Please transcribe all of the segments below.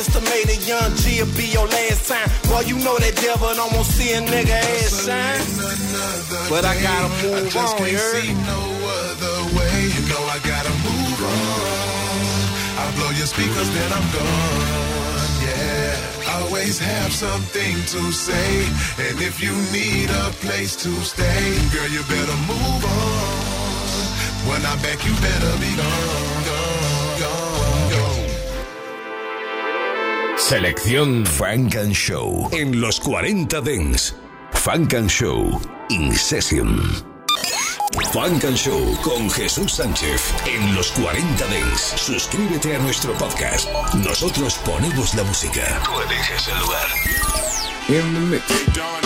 estimated young G will be your last time. Boy, you know that devil don't want to see a nigga ass shine. But I gotta move I just on, can't see no other way. You know I gotta move on. I blow your speakers, then I'm gone. Yeah, always have something to say. And if you need a place to stay, girl, you better move on. When I'm back, you better be gone, Selección Funk and Show en los 40 Dents. Funk and Show In Session. Funk and Show con Jesús Sánchez en los 40 Dents. Suscríbete a nuestro podcast. Nosotros ponemos la música. Tú eliges el lugar. In the mix.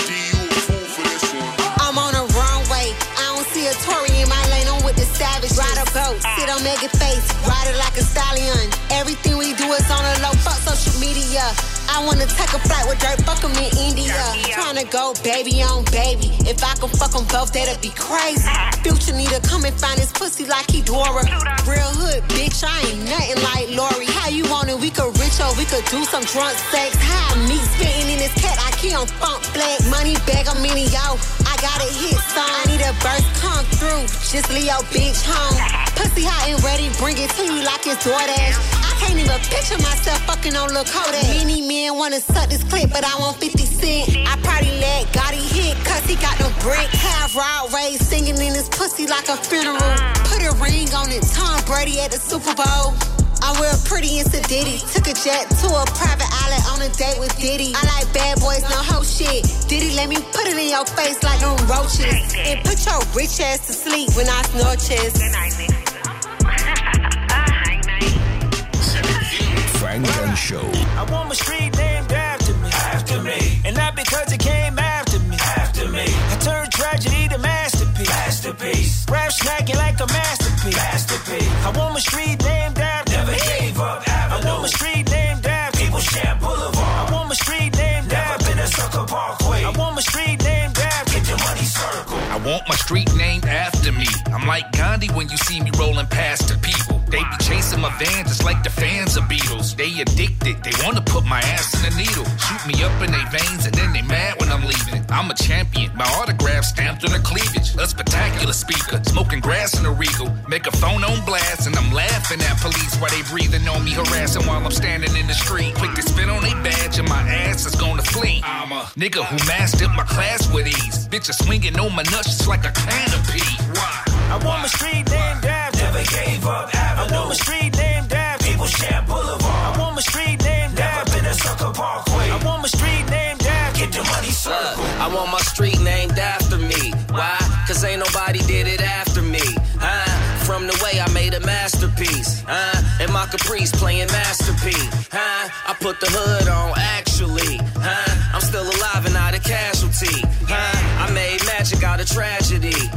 With the savage. Ride a boat, sit on Megan face, ride it like a stallion. Everything we do is on a low. Fuck social media. I wanna take a flight with dirt, fuck 'em in India. Tryna go baby on baby. If I could fuck 'em both, that'd be crazy. Future need to come and find his pussy like he Dora. Real hood, bitch, I ain't nothing like Lori. How you want it? We could rich or we could do some drunk sex. How me spitting in this cat, I keep on funk black. Money bag, I'm in yo. Got a hit song. I need a burst come through. Just leave your bitch home. Pussy hot and ready, bring it to you like it's DoorDash. I can't even picture myself fucking on Lil Kodak. Many men wanna suck this clip, but I want 50 cent. I probably let Gotti hit, cause he got no brick. Have Rod Wave singing in his pussy like a funeral. Put a ring on it, Tom Brady at the Super Bowl. I'm real pretty and Diddy. Took a jet to a private island on a date with Diddy. I like bad boys, no hoe shit. Diddy let me put it in your face like them roaches. And put your rich ass to sleep when I snore chest. Funk and Show. I want my street named after me. After me. And not because it came after me. After me. I turned tragedy to masterpiece. Masterpiece. Rap snacking like a masterpiece. Masterpiece. I want my street named after Never me. gave up Avenue. I want my street named after People share Boulevard. I want my street named Never after been a sucker parkway. I want my street named after Get your money circle. I want my street named after me. I'm like Gandhi when you see me rolling past the people. They be chasing my van just like the fans of Beatles. They addicted, they wanna put my ass in a needle. Shoot me up in their veins and then they mad when I'm leaving. I'm a champion, my autograph stamped on the cleavage. A spectacular speaker, smoking grass in a regal. Make a phone on blast and I'm laughing at police while they breathing on me, harassing while I'm standing in the street. Quick to spit on their badge and my ass is gonna flee. I'm a nigga who mastered my class with ease. Bitch, Bitches swinging on my nuts just like a canopy. Why? I want my street named after Never gave up Avenue. I want my street named after People share Boulevard. I want my street named Never after been a sucker parkway. I want my street I want my street named after me. Why? Cause ain't nobody did it after me. Huh? From the way I made a masterpiece. Huh? And my caprice playing masterpiece. Huh? I put the hood on actually. Huh? I'm still alive and not a casualty. Huh? I made magic out of tragedy.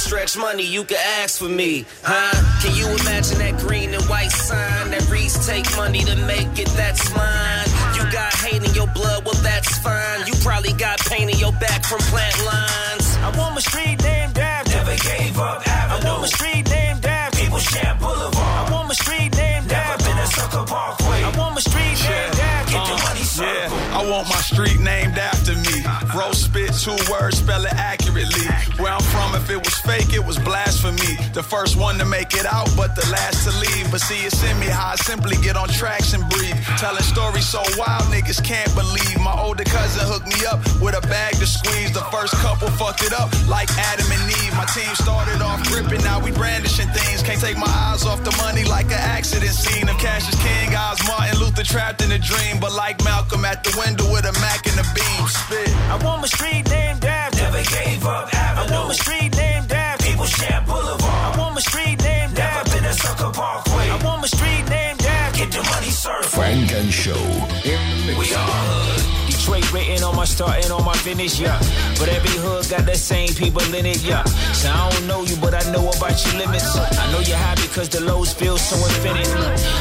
Stretch money, you can ask for me. Huh? Can you imagine that green and white sign that reads take money to make it? That's mine. You got hate in your blood, well that's fine. You probably got pain in your back from plant lines. I want my street named after Never gave up Avenue. I want my street named after People share Boulevard. I want my street named Never after been a sucker parkway. I want my street named after Get the money. Yeah, I want my street named after me. Bro, spit two words, spell it accurately. Where I'm from, if it was fake, it was blasphemy. The first one to make it out, but the last to leave. But see, it's in me how I simply get on tracks and breathe. Telling stories so wild, niggas can't believe. My older cousin hooked me up with a bag to squeeze. The first couple fucked it up like Adam and Eve. My team started off gripping, now we brandishing things. Can't take my eyes off the money like an accident scene. Of Cassius King, Oz Martin Luther trapped in a dream. But like Malcolm at the window with a Mac and a beam. Spit. I want my street named after Never gave up Avenue. I want my street named after People share Boulevard. I want my street named Never after been a sucker parkway. I want my street named after Get the money circle. Funk and Show in the mix. We all hood. Detroit written on my start and on my finish, yeah. But every hood got the same people in it, yeah. So I don't know you, but I know about your limits. I know you're high because the lows feel so infinite.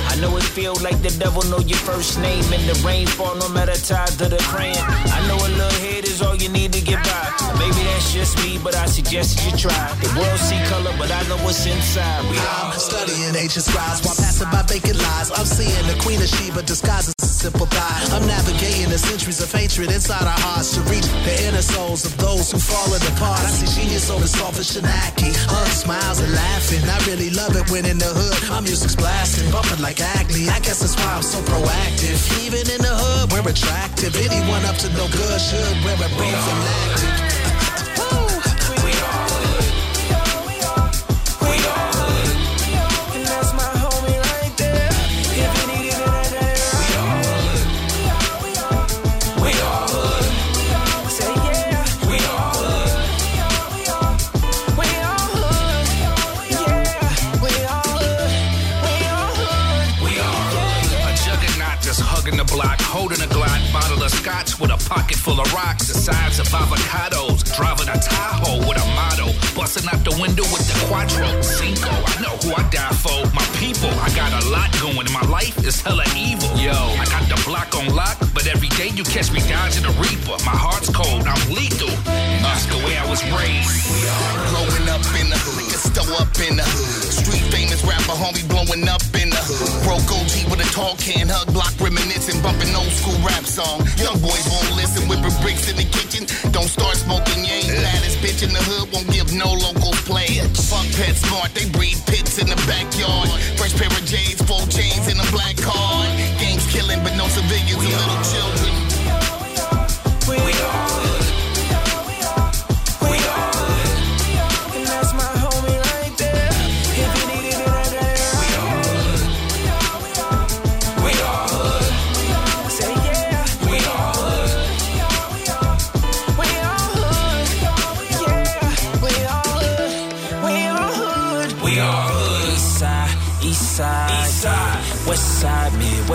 I know it feel like the devil know your first name and the rainfall no matter tied to the crayon. I know a little head is all you need to get by. Maybe that's just me, but I suggest you try. The world see color, but I know what's inside. We I'm studying ancient scribes while passing by vacant lies. I'm seeing the queen of Sheba disguised as a sympathize. I'm navigating the centuries of hatred inside our hearts to reach the inner souls of those who fallen apart. I see genius so the soft as Shanaki. Hugs, smiles, and laughing. I really love it when in the hood, my music's blasting, bumping like Acme. I guess that's why I'm so proactive. Even in the hood, we're attractive. Anyone up to no good should wear a prophylactic. holding a full of rocks the size of avocados, driving a Tahoe with a motto, busting out the window with the Quattro Cinco. I know who I die for, my people. I got a lot going, my life is hella evil. Yo, I got the block on lock, but every day you catch me dodging a reaper. My heart's cold, I'm lethal. That's the way I was raised. Growing up in the hood, up in the. Street famous rapper, homie blowing up in the hood. Broke OG with a tall can, hug block reminiscing, bumping old school rap song. Young boys won't listen, whipping bricks in the kitchen. Don't start smoking, you ain't baddest bitch in the hood, won't give no local play. Fuck Pet Smart, they breed pits in the backyard. Fresh pair of J's, four chains in a black card. Gangs killing, but no civilians little children.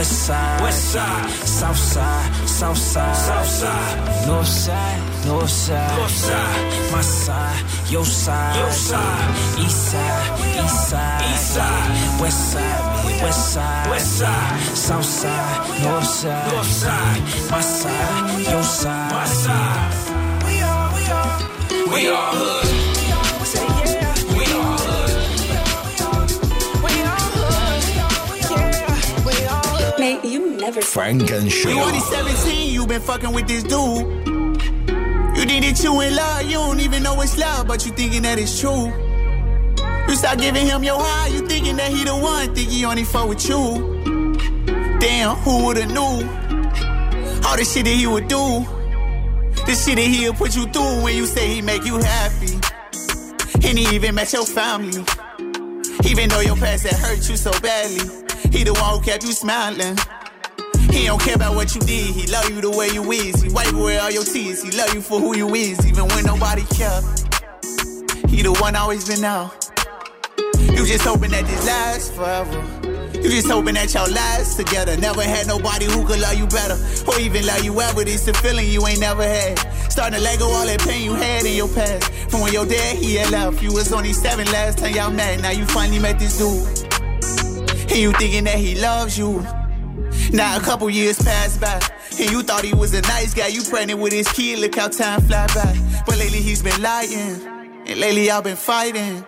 West side, west side, south side, south side, south side, north side, north side, north side, my side, your side, your side, east side, east side, east side, west side, west side, west side, south side, north side, north side, my side, your side, my side. We are, we are, we are hood. Never Funk and Show. You only 17, you been fucking with this dude. You think that you in love, you don't even know it's love, but you thinking that it's true. You start giving him your high, you thinking that he the one, think he only fuck with you. Damn, who would've knew? All the shit that he would do. The shit that he'll put you through when you say he make you happy. And he even met your family. Even though your past had hurt you so badly. He the one who kept you smiling. He don't care about what you did. He love you the way you is. He wipe away all your tears. He love you for who you is, even when nobody care. He the one always been out. You just hoping that this lasts forever. You just hoping that y'all last together. Never had nobody who could love you better. Or even love you ever. It's a feeling you ain't never had. Starting to let go all that pain you had in your past. From when your dad, he had left. You was only seven last time y'all met. Now you finally met this dude. And you thinking that he loves you. Now a couple years passed by, and you thought he was a nice guy. You pregnant with his kid, look how time fly by. But lately he's been lying, and lately y'all been fighting.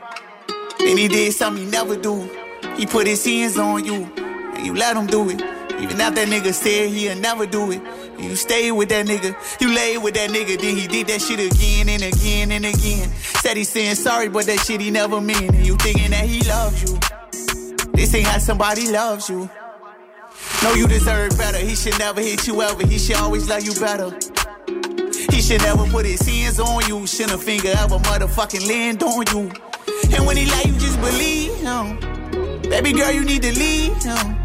And he did something he never do. He put his hands on you, and you let him do it. Even after that nigga said he'll never do it. You stayed with that nigga, you laid with that nigga, then he did that shit again and again and again. Said he's saying sorry, but that shit he never meant. And you thinking that he loves you. This ain't how somebody loves you. Know you deserve better. He should never hit you ever. He should always love you better. He should never put his hands on you. Shouldn't a finger ever motherfucking land on you. And when he lie, you just believe him. Baby girl, you need to leave him.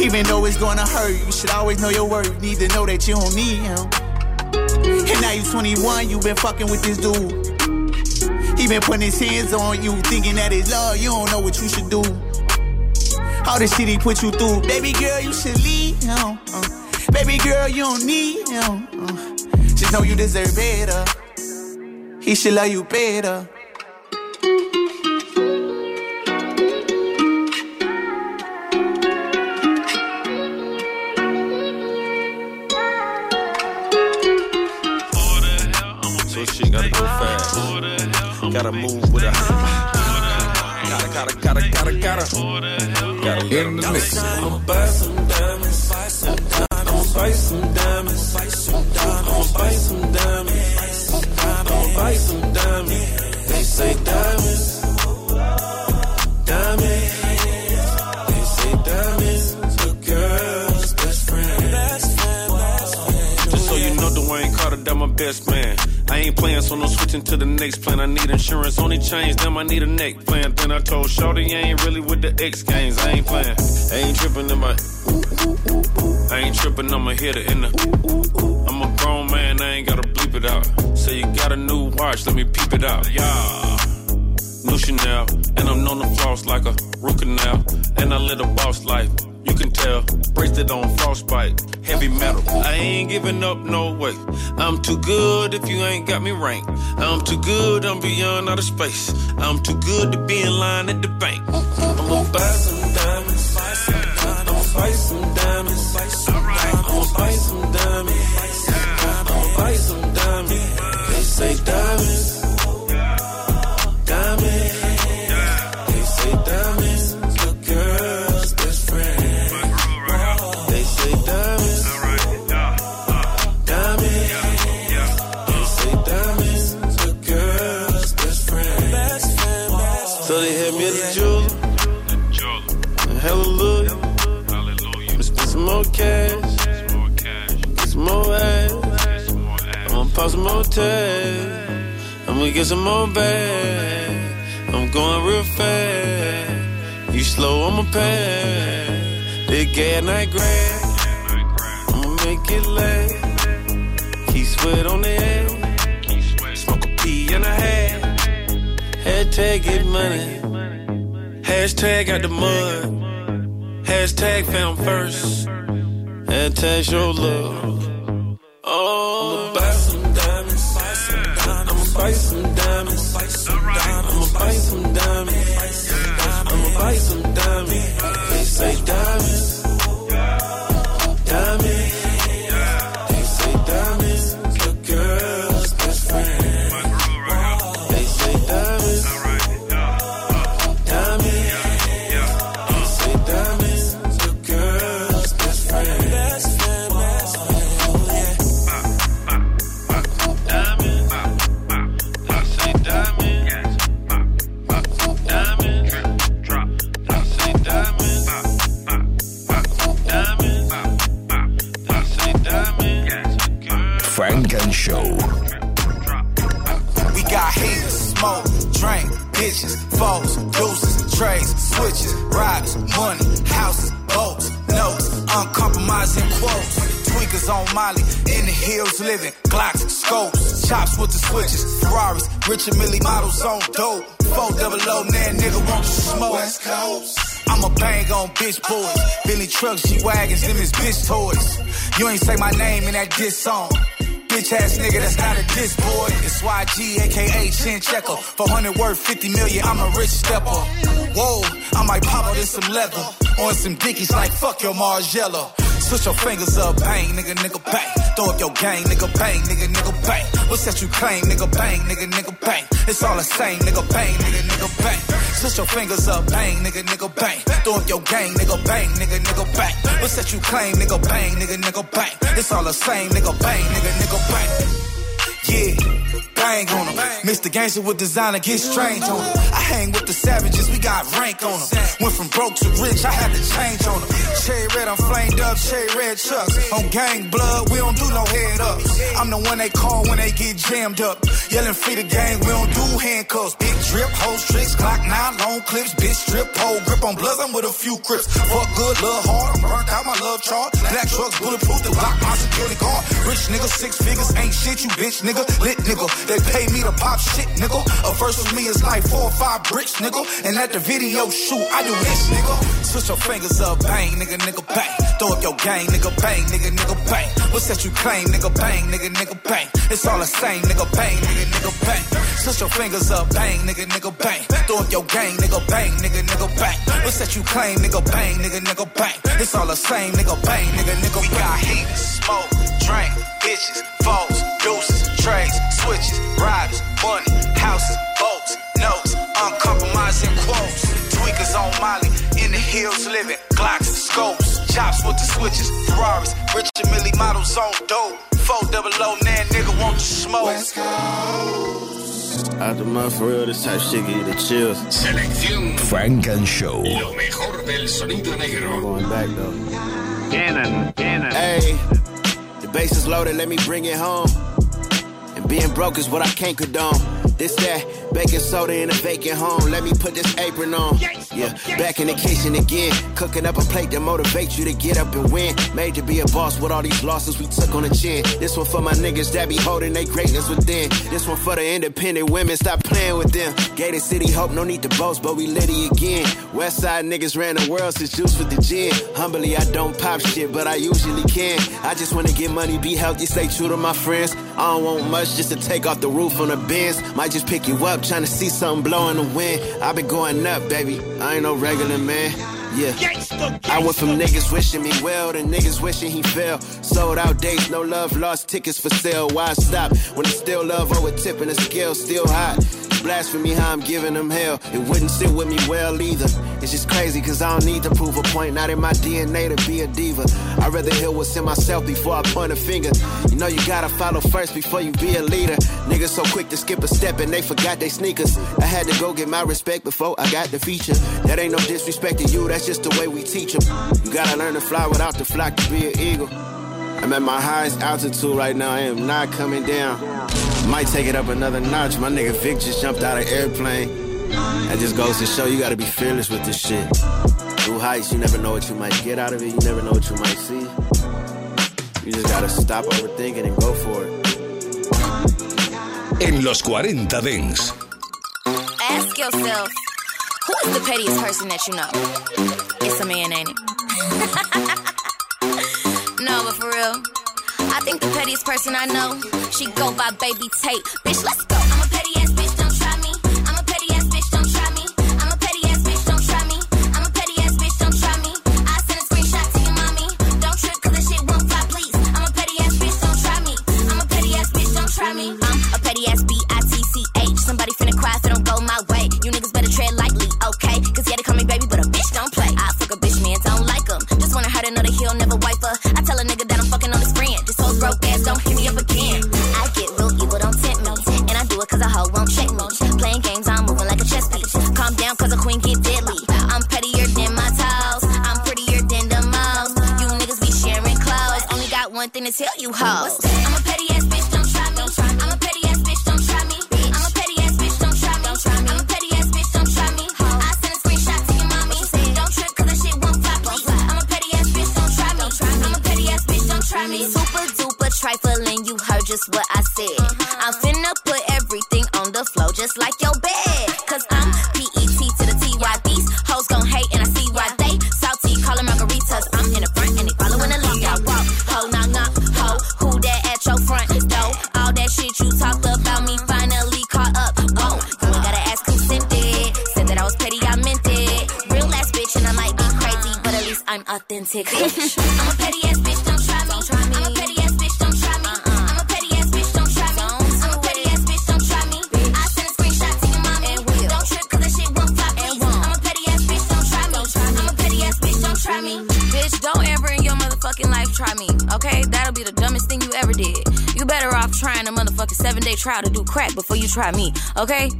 Even though it's gonna hurt, you should always know your worth. You need to know that you don't need him. And now you 21, you been fucking with this dude. He been putting his hands on you, thinking that it's love. You don't know what you should do. All the shit he put you through. Baby girl, you should leave him. Uh, baby girl, you don't need him. Uh, just know you deserve better. He should love you better. So gotta go fast. Gotta move with a. Gotta, gotta, gotta, gotta, gotta. In the mix. I'ma buy some diamonds, buy some diamonds. I'ma bite some diamonds. I'ma bite some diamonds. They say diamonds. Diamonds. They say diamonds. A girl's best friend. Just so you know, Dwayne Carter, that my best man. I ain't playing, so no switching to the next plan. I need insurance, only change, them I need a neck plan. Then I told Shorty, I ain't really with the X games. I ain't playing, I ain't tripping in my. I ain't tripping, I'ma hit it in the. I'm a grown man, I ain't gotta bleep it out. Say you got a new watch, let me peep it out. Yeah. New Chanel, and I'm known to floss like a root canal. And I live a boss life, you can tell. Bracelet on frostbite, heavy metal. I ain't giving up, no way. I'm too good if you ain't got me ranked. I'm too good, I'm beyond outer space. I'm too good to be in line at the bank. I'ma buy some diamonds. I'ma buy some diamonds. I'ma buy some diamonds. I'ma buy some diamonds. They say diamonds. Diamonds. Pop some tags. I'ma get some more bag. I'm going real fast. You slow, I'ma pass. They get night grab. I'ma make it last. Keep sweat on the air. Smoke a pee and a half. Hashtag get money. Hashtag got the mud. Hashtag found first. Hashtag show love. Richard Mille models on dope. Four double O, nan nigga want to smoke. West Coast. I'ma bang on bitch boys. Billy trucks, G wagons, them is bitch toys. You ain't say my name in that diss song. Bitch ass nigga, that's not a diss boy. It's YG, aka Chin Checker. 400 worth 50 million, I'm a rich stepper. Whoa, I might pop out in some leather. On some dickies like fuck your Margiela. Switch your fingers up, bang, nigga, nigga, bang. Throw up your gang, nigga, bang, nigga, nigga, bang. What's that you claim, nigga, bang, nigga, nigga, bang. It's all the same, nigga, bang, nigga, nigga, bang. Switch your fingers up, bang, nigga, nigga, bang. Throw up your gang, nigga, bang, nigga, nigga, bang. What's that you claim, nigga, bang, nigga, nigga, bang. It's all the same, nigga, bang, nigga, nigga, bang. Yeah, bang on them. Mr. Gangster with designer, get strange on them. I hang with the savages, we got rank on them. Went from broke to rich, I had to change on them. Cherry red, I'm flamed up, cherry red chucks. On gang blood, we don't do no head ups. I'm the one they call when they get jammed up. Yelling free the gang, we don't do handcuffs. Big drip, hoes, tricks, Glock 9, long clips, bitch strip, pole grip on bloods, I'm with a few crips. Fuck good, love hard, I'm burnt out my love chart. Black trucks, bulletproof, the block, my security guard. Rich nigga, six figures, ain't shit, you bitch nigga. Lit nigga, they pay me to pop shit, nigga. A verse with me is like four or five bricks, nigga. And at the video shoot, I do this, nigga. Switch your fingers up, bang, nigga, nigga, bang. Throw up your gang, nigga, bang, nigga, nigga, bang. What's that you claim, nigga, bang, nigga, nigga, bang. It's all the same, nigga, bang, nigga, nigga, bang. Switch your fingers up, bang, nigga, nigga, bang. Throw up your gang, nigga, bang, nigga, nigga, bang. What's that you claim, nigga, bang, nigga, nigga, bang. It's all the same, nigga, bang, nigga, nigga, bang. We got heat, smoke, drink, bitches, foes, deuces, trades, switches, riders, money, houses, boats, notes, uncompromising quotes. Tweakers on Molly, in the hills living, Glocks, scopes, chops with the switches, Ferraris, Richard Mille bottles on dope. Four double oh O, nan nigga want to smoke. West Coast. Out the month for real, this type shit give you the chills. Selección Funk and Show. Lo mejor del sonido negro. Going back though. Cannon, cannon. Hey, the base is loaded, let me bring it home. And being broke is what I can't condone. This that baking soda in a vacant home. Let me put this apron on. Yeah, back in the kitchen again. Cooking up a plate that motivates you to get up and win. Made to be a boss with all these losses we took on the chin. This one for my niggas that be holding their greatness within. This one for the independent women. Stop playing with them. Gated City Hope, no need to boast, but we litty again. West Side niggas ran the world since juice with the gin. Humbly, I don't pop shit, but I usually can. I just wanna get money, be healthy, stay true to my friends. I don't want much just to take off the roof on the bins. Might just pick you up, trying to see something blow in the wind. I've been going up, baby. I ain't no regular man. Yeah. I went from niggas wishing me well to niggas wishing he fell. Sold out dates, no love, lost tickets for sale. Why stop when it's still love over tipping the scale, still hot? Blasphemy how I'm giving them hell. It wouldn't sit with me well either. It's just crazy cause I don't need to prove a point. Not in my DNA to be a diva. I'd rather hear what's in myself before I point a finger. You know you gotta follow first before you be a leader. Niggas so quick to skip a step and they forgot they sneakers. I had to go get my respect before I got the feature. That ain't no disrespect to you, that's just the way we teach them. You gotta learn to fly without the flock to be an eagle. I'm at my highest altitude right now. I am not coming down. Might take it up another notch. My nigga Vic just jumped out of airplane. That just goes to show you gotta be fearless with this shit. New heights, you never know what you might get out of it. You never know what you might see. You just gotta stop overthinking and go for it. En los 40 Dance. Ask yourself, who is the pettiest person that you know? It's a man, ain't it? no, but for real, I think the pettiest person I know, she go by Baby Tate. Bitch, let's go. Okay? That'll be the dumbest thing trying a motherfucking seven day trial to do crack before you try me, okay?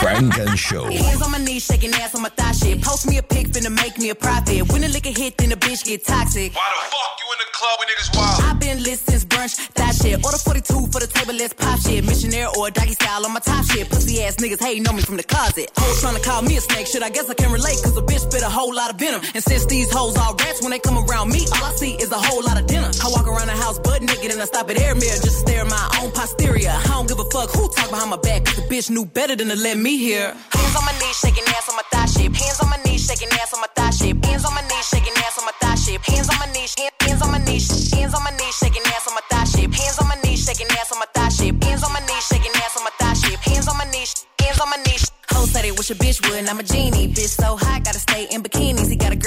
Funk and Show. Hands on my knees, shaking ass on my thigh shit. Post me a pic, finna make me a profit. When the liquor hit, then the bitch get toxic. Why the fuck you in the club when niggas wild? I've been lit since brunch, that shit. Order 42 for the table, let's pop shit. Missionaire or doggy style on my top shit. Pussy ass niggas hating on me from the closet. Hoes trying to call me a snake, shit. I guess I can relate, cause a bitch spit a whole lot of venom. And since these hoes all rats, when they come around me, all I see is a whole lot of dinner. I walk around the house butt naked and I stop at air mirror just to stare at my own posterior. I don't give a fuck who talk behind my back, cause the bitch knew better than to let me hear. Hands on my knees, shaking ass on my thigh shit. Hands on my knees, shaking ass on my thigh shit. Hands on my knees, shaking ass on my thigh shit. Hands on my knees, hands on my knees, hands on my knees, shaking ass on my thigh shit. Hands on my knees, shaking ass on my thigh shit. Hands on my knees, shaking ass on my thigh shit. Hands on my knees, hands on my knees. Hoes said they wish a bitch would, and I'm a genie. Bitch so hot, gotta stay in bikinis.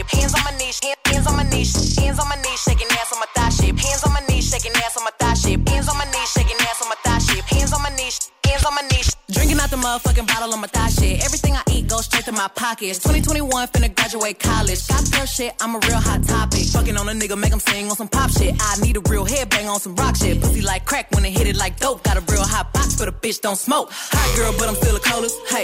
shit. Hands on my knees, hands on my knees, hands on my knees, shaking ass on my thigh shit. Hands on my knees, shaking ass on my thigh shit. Hands on my knees, shaking ass on my thigh shit. Hands on my knees, hands on my knees. Drinking out the motherfucking bottle on my thigh shit. Everything I eat goes straight to my pockets. 2021 finna graduate college. Got girl shit, I'm a real hot topic. Fucking on a nigga, make him sing on some pop shit. I need a real headbang on some rock shit. Pussy like crack when it hit it like dope. Got a real hot box, but a bitch don't smoke. Hot girl, but I'm still the coldest. Hey,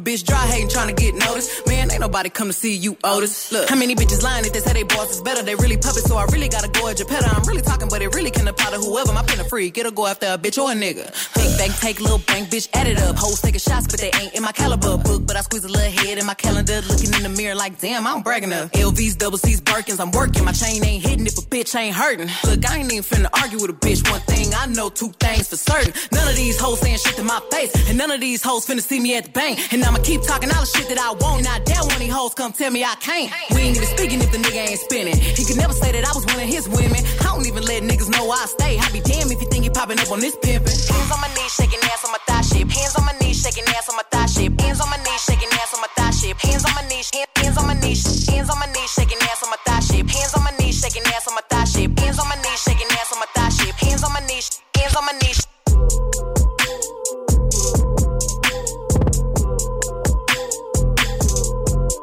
bitch dry hating, trying to get noticed. Man, ain't nobody come to see you, Otis. Look, how many bitches lying if they say they boss is better? They really puppets, so I really gotta go at Geppetto. I'm really talking, but it really can apply to whoever. My pen a freak, it'll go after a bitch or a nigga. Big bank, take little bank, bitch, add it up. Hoes taking shots, but they ain't in my caliber book. But I squeeze a little head in my calendar, looking in the mirror like, damn, I'm bragging up. LVs, double C's, Birkins, I'm working. My chain ain't hitting if a bitch ain't hurting. Look, I ain't even finna argue with a bitch. One thing I know, two things for certain. None of these hoes saying shit to my face, and none of these hoes finna see me at the bank. And I'ma keep talking all the shit that I want. And I dare of these hoes come tell me I can't. We ain't even speaking if the nigga ain't spinning. He could never say that I was one of his women. I don't even let niggas know I stay. I be damn if you think he popping up on this pimpin'. Hands on my knees, shaking ass on my thigh shit. Hands on my knees, shaking ass on my thigh shit. Hands on my knees, shaking ass on my thigh shit. Hands on my knees, hands on my knees, hands on my knees, shaking ass on my thigh shit. Hands on my knees, shaking ass on my thigh shit. Hands on my knees, shaking ass on my thigh shit. Hands on my knees, hands on my knees.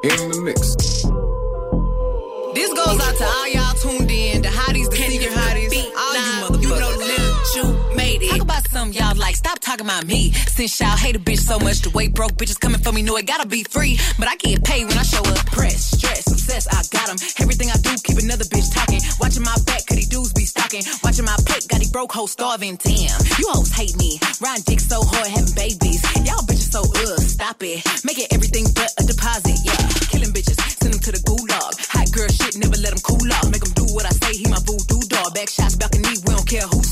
In the mix. This goes out to all About y'all like. Stop talking about me. Since y'all hate a bitch so much, the way broke bitches coming for me know it gotta be free. But I get paid when I show up. Press, stress, success, I got 'em. Everything I do, keep another bitch talking. Watching my back, cause these dudes be stalking. Watching my plate, got these broke hoes starving. Damn, you hoes hate me. Riding dick so hard, having babies. Y'all bitches so ugh, stop it. Making everything but a deposit, yeah. Killing bitches, send them to the gulag. Hot girl shit, never let them cool off. Make them do what I say, he my voodoo dog. Back shots, balcony, we don't care who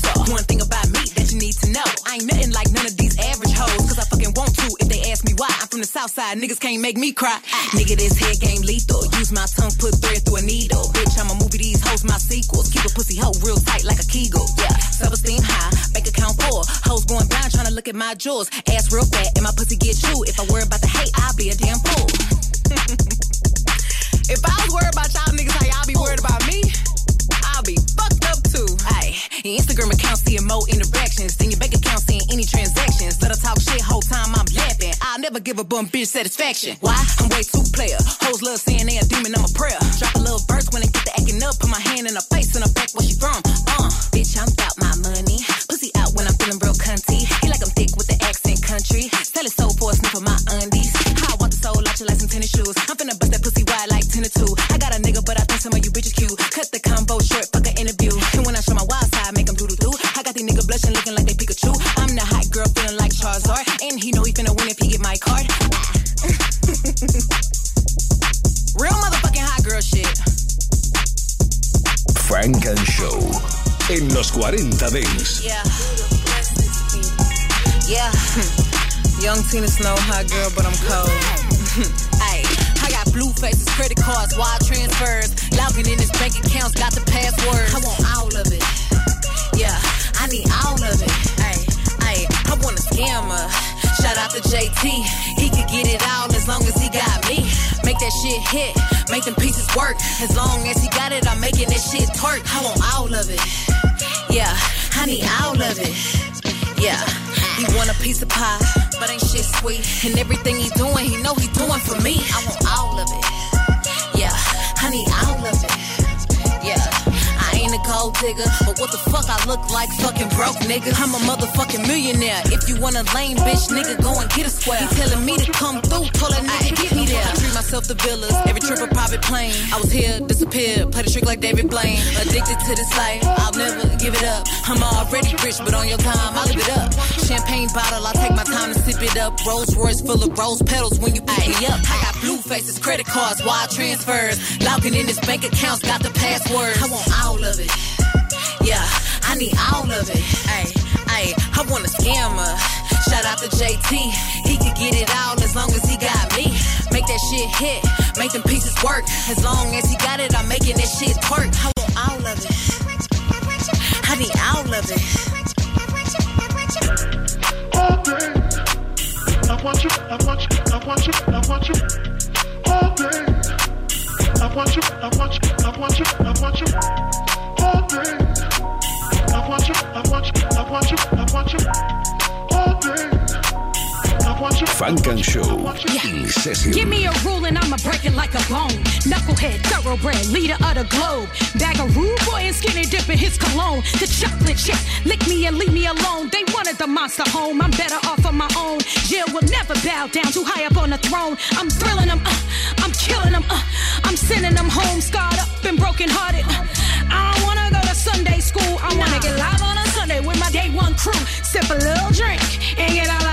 why. I'm from the south side, niggas can't make me cry. Nigga, this head game lethal. Use my tongue, put thread through a needle. Bitch, I'ma movie these hoes, my sequels. Keep a pussy hoe real tight like a kegel. Yeah, self esteem high, bank account full. Hoes going down trying to look at my jewels. Ass real fat, and my pussy get chewed. If I worry about the hate, I'll be a damn fool. Never give a bum bitch satisfaction. Why? I'm way too player. Hoes love saying they a demon, I'm a prayer. Drop a little verse when they get the acting up. Put my hand in her face and her back where she from. Uh, bitch, I'm about my Funk and Show en los 40 Dance. Yeah. Yeah. Young Tina Snow, hot girl, but I'm cold. I got blue faces, credit cards, wire transfers. Logging in his bank accounts, got the password. I want all of it. Yeah, I need all of it. Hey, hey, I want a scammer. Shout out to JT. He could get it all as long as he got me. That shit hit, make them pieces work. As long as he got it, I'm making that shit twerk. I want all of it. Yeah, honey, I need all of it. Yeah, he want a piece of pie, but ain't shit sweet. And everything he doing, he know he doing for me. I want all of it. Yeah, honey, I need all gold digger, but what the fuck I look like fucking broke nigga? I'm a motherfucking millionaire. If you want a lame bitch, nigga, go and get a square. He telling me to come through, told that nigga get me there. I treat myself to villas, every trip a private plane. I was here, disappeared, play the trick like David Blaine. Addicted to this life, I'll never give it up. I'm already rich, but on your time, I'll live it up. Champagne bottle, I take my time to sip it up. Rolls Royce full of rose petals when you pick me up. I got blue faces, credit cards, wire transfers. Logging in his bank accounts, got the passwords. I want all of it. Yeah, I need all of it. Ay, ay, I want a scammer. Shout out to JT. He could get it all as long as he got me. Make that shit hit, make them pieces work. As long as he got it, I'm making that shit twerk. I love it. I need all of it. All day. I want you, I want you, I want you, I want you. All day. I want you, I want you, I want you, I want you. All day. I want you, I want you, I want you, I want you. Funk and Show in session. Give me a rule and I'ma break it like a bone. Knucklehead, thoroughbred, leader of the globe. Bag of rude boy and skinny dip in his cologne. The chocolate chip, lick me and leave me alone. They wanted the monster home, I'm better off on my own. Jill will never bow down, too high up on the throne. I'm thrilling them, uh, I'm killing them, uh, I'm sending them home, scarred up and broken hearted. I don't wanna go to Sunday school, I wanna get live on a Sunday with my day one crew. Sip a little drink and get all out of my feelings.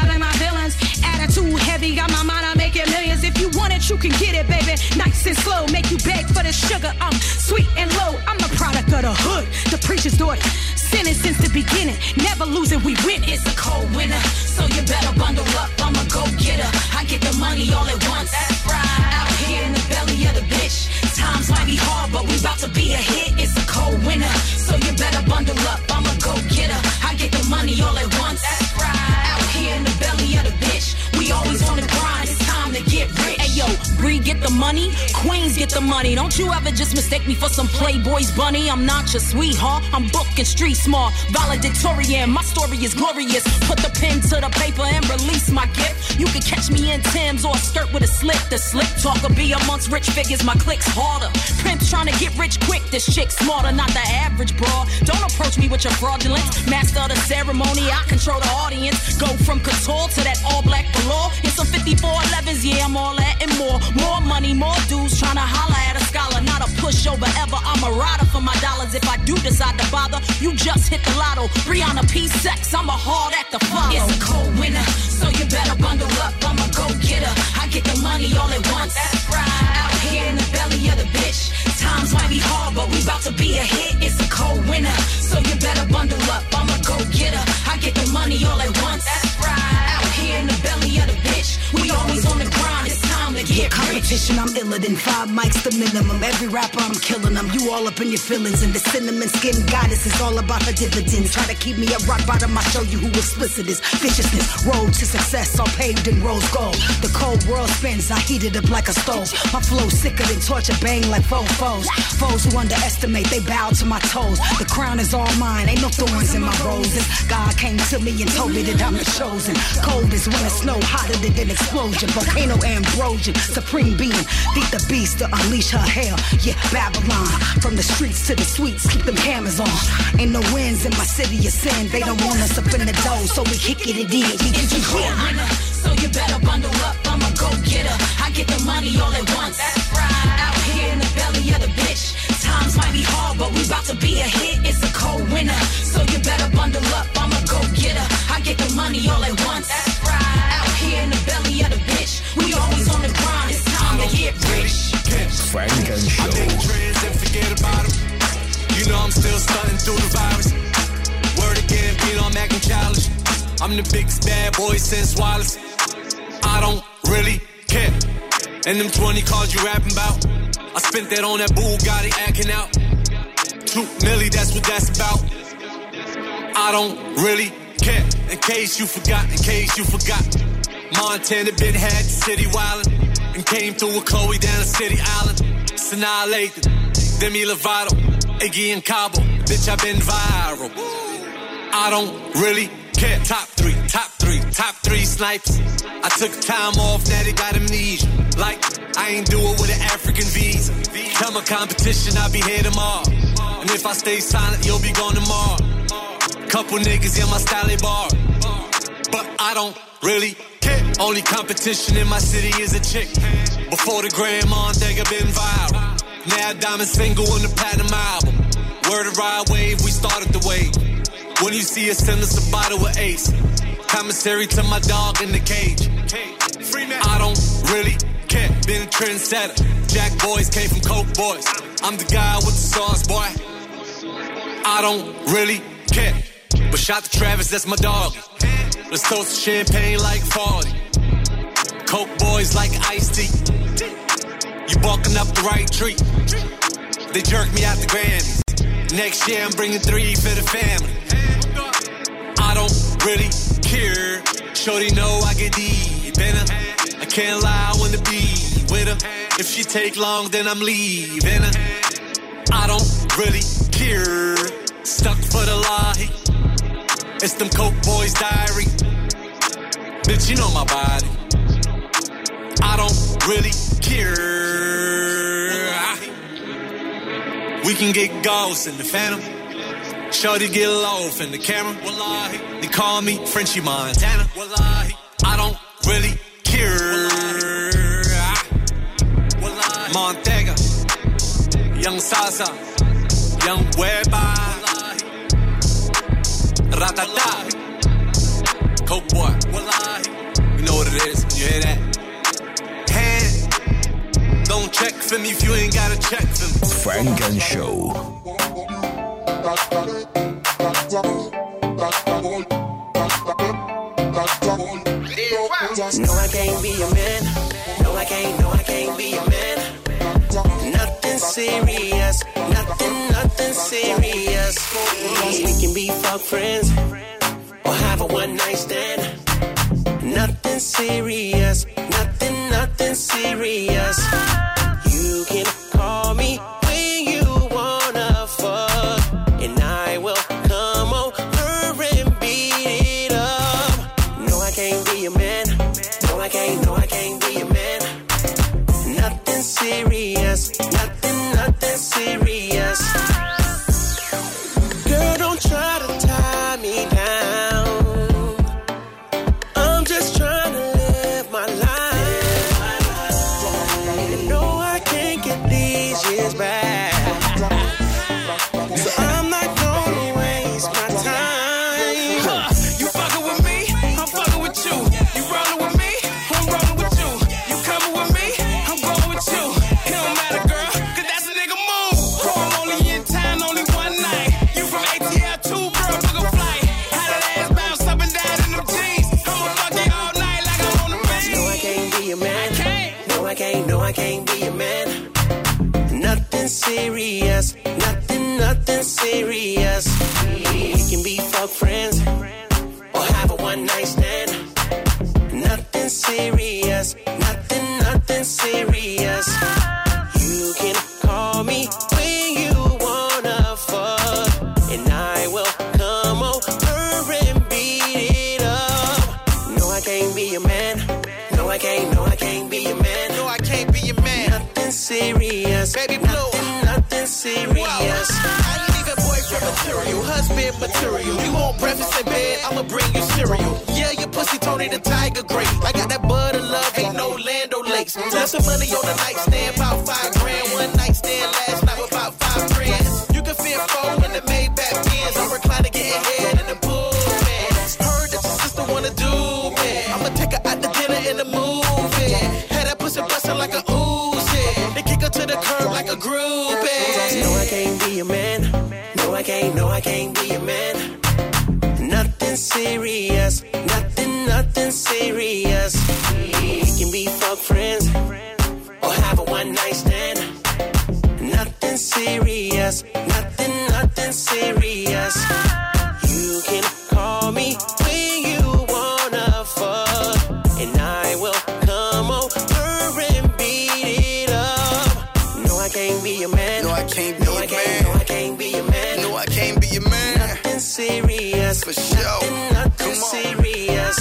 Attitude heavy, got my mind on making millions. If you want it, you can get it, baby. Nice and slow, make you beg for the sugar. I'm sweet and low. I'm the product of the hood, the preacher's daughter. Sinning since the beginning, never losing, we win. It's a cold winter, so you better bundle up. I'm a go getter. I get the money all at once. That's right. Out here in the belly of the bitch. Times might be hard, but we about to be a hit. The money. Don't you ever just mistake me for some Playboy's bunny. I'm not your sweetheart. I'm booking street smart, valedictorian. My story is glorious. Put the pen to the paper and release my gift. You can catch me in Tim's or a skirt with a slit. The slip talker be amongst rich figures. My clicks harder. Pimps trying to get rich quick. This chick smarter, not the average broad. Don't approach me with your fraudulence. Master of the ceremony, I control the audience. Go from couture to that all black below. In some 5411s, yeah, I'm all that and more. More money, more dudes trying to holler at a scholar. Not a pushover ever. I'm a rider for my dollars. If I do decide to bother, you just hit the lotto. Brianna P. Sex, I'm a hard act to follow. It's a cold winter, so you better bundle up. I'm a go getter. I get the money all at once. That's right. Out here in the belly of the bitch. Times might be hard, but we about to be a hit. It's a cold winter, so you better bundle up. I'm a go getter. I get the money all at once. That's right. Out here in the belly of the bitch. We always on the grind. Rich. Competition, I'm iller than five mics the minimum. Every rapper, I'm killing them. You all up in your feelings. And the cinnamon skin goddess is all about her dividends. Try to keep me at rock bottom, I show you who explicit is. Viciousness, road to success, all paved in rose gold. The cold world spins, I heat it up like a stove. My flow sicker than torture, bang like faux foes. Foes who underestimate, they bow to my toes. The crown is all mine, ain't no thorns in my roses. God came to me and told me that I'm the chosen. Cold as winter snow, hotter than an explosion. Volcano ambrosia, supreme being. Beat the beast to unleash her hell. Yeah, Babylon. From the streets to the suites, keep them cameras on. Ain't no winds in my city of sin. They don't want us up in the dough, so we kick it in. We a cold I'm the biggest bad boy since Wallace. I don't really care. And them 20 cars you rapping about, I spent that on that Bugatti acting out. Two milli, that's what that's about. I don't really care. In case you forgot, in case you forgot. Montana been had the city wildin' and came through with Chloe down the city island. Sanaa Lathan, Demi Lovato, Iggy and Cabo. Bitch, i been viral. I don't really Top three, top three, top three snipers. I took time off, now they got amnesia. Like, I ain't do it with an African visa. Tell my competition I'll be here tomorrow. And if I stay silent, you'll be gone tomorrow. Couple niggas in my style bar. But I don't really care. Only competition in my city is a chick. Before the grandma, they have been viral. Now diamond single on the platinum album. Word of ride wave, we started the wave. When you see us, send us a bottle of ace. Commissary to my dog in the cage. I don't really care. Been a trendsetter. Jack boys came from Coke boys. I'm the guy with the sauce, boy. I don't really care. But shout to Travis, that's my dog. Let's toast to champagne like 40. Coke boys like iced tea. You barking up the right tree. They jerk me out the Grammys. Next year I'm bringing three for the family. Really care. Shorty know I get deep in her. I can't lie, I wanna be with her. If she take long, then I'm leaving her. I don't really care. Stuck for the lie. It's them Coke Boys diary. Bitch, you know my body. I don't really care. We can get ghosts in the phantom. Shorty get low in the camera. Wallahi. They call me Frenchy Montana. Wallahi. I don't really care. Wallahi. Montega. Young Sasa. Young Weba. Ratata. Coke boy. Wallahi. You know what it is. You hear that? Hand. Don't check for me if you ain't gotta check for me. Funk and Show. No, I can't be a man. No, I can't, no, I can't be a man. Nothing serious. Nothing, nothing serious. We can be fuck friends or have a one night stand. Nothing serious. Nothing, nothing serious. You can nothing serious. You can call me when you wanna fuck, and I will come over and beat it up. No, I can't be a man. No, I can't be No, a I can't. man. No, I can't be a man. No, I can't be a man. Nothing serious. For sure. Nothing, nothing serious.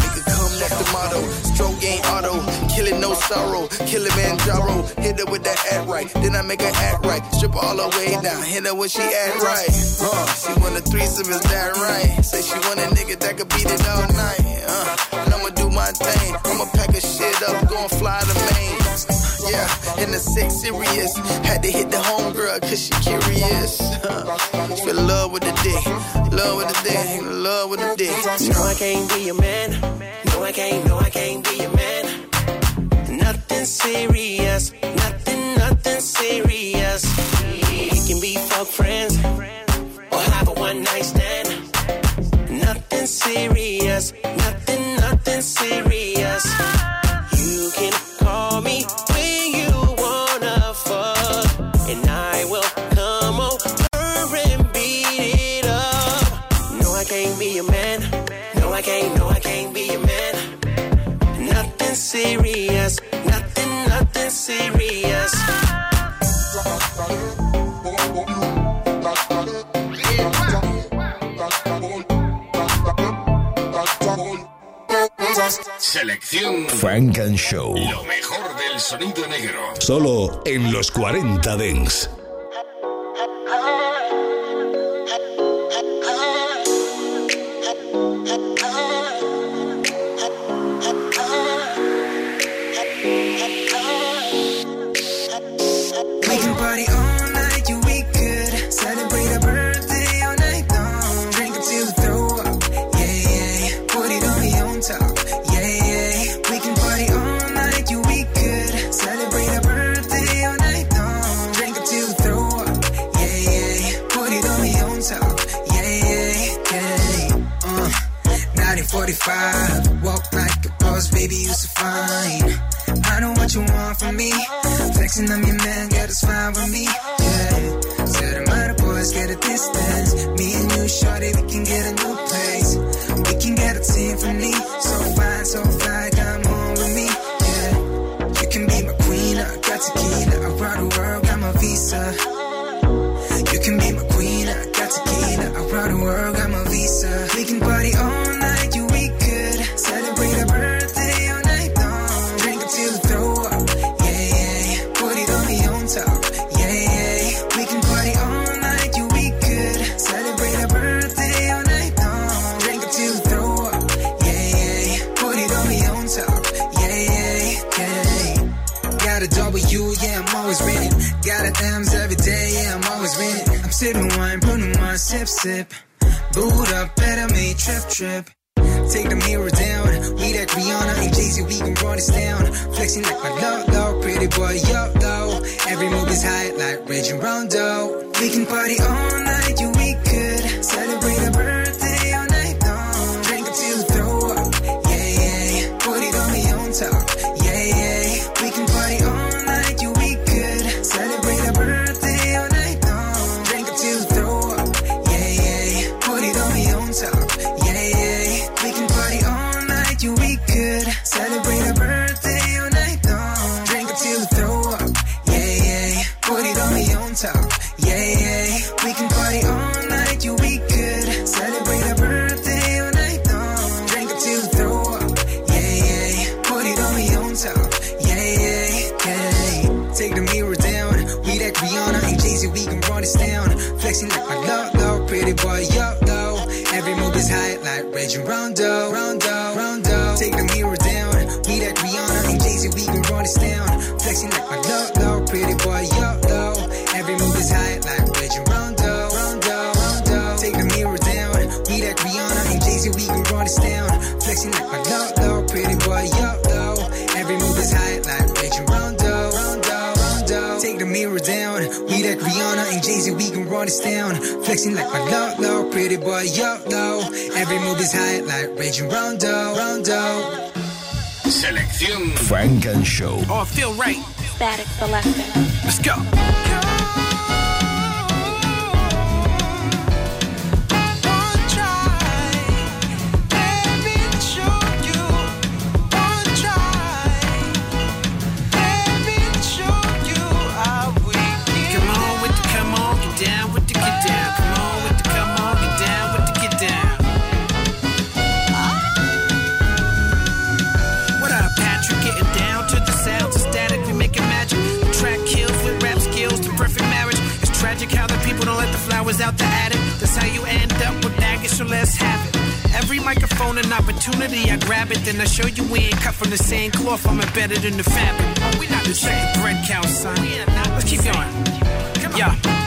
Nigga, come that's the motto. Stroke ain't auto. Kill it, no sorrow. Kill it, Manjaro. Hit her with that act right. Then I make her act right. Strip all the way down. Hit her when she act right. Uh, she want a threesome, is that right? Say she want a nigga that could beat it all night. Uh, and I'ma do my thing. I'ma pack her shit up. Go and fly to Maine. Yeah, in the six serious. Had to hit the homegirl cause she curious. Uh, feel love with the dick. Love with the dick. Love with the dick. No, I can't be a man. No, I can't. No, I can't be a man. Nothing serious. Nothing, nothing serious. We can be fuck friends or have a one night stand. Nothing serious. Nothing, nothing serious. Selección Frank and Show. Lo mejor del sonido negro. Solo en los 40 Dents. parties down. Flexing like my low, low, pretty boy, yo, low. Every move is high like raging rondo, rondo. Selección Funk and Show. Oh, I feel right. Static selector. Let's go. tragic how the people don't let the flowers out the attic. That's how you end up with baggage, so let's have it. Every microphone and opportunity, I grab it. Then I show you we ain't cut from the same cloth. I'm embedded in the fabric. Oh, we not the check the count, son. Let's keep going. Come on. Yeah.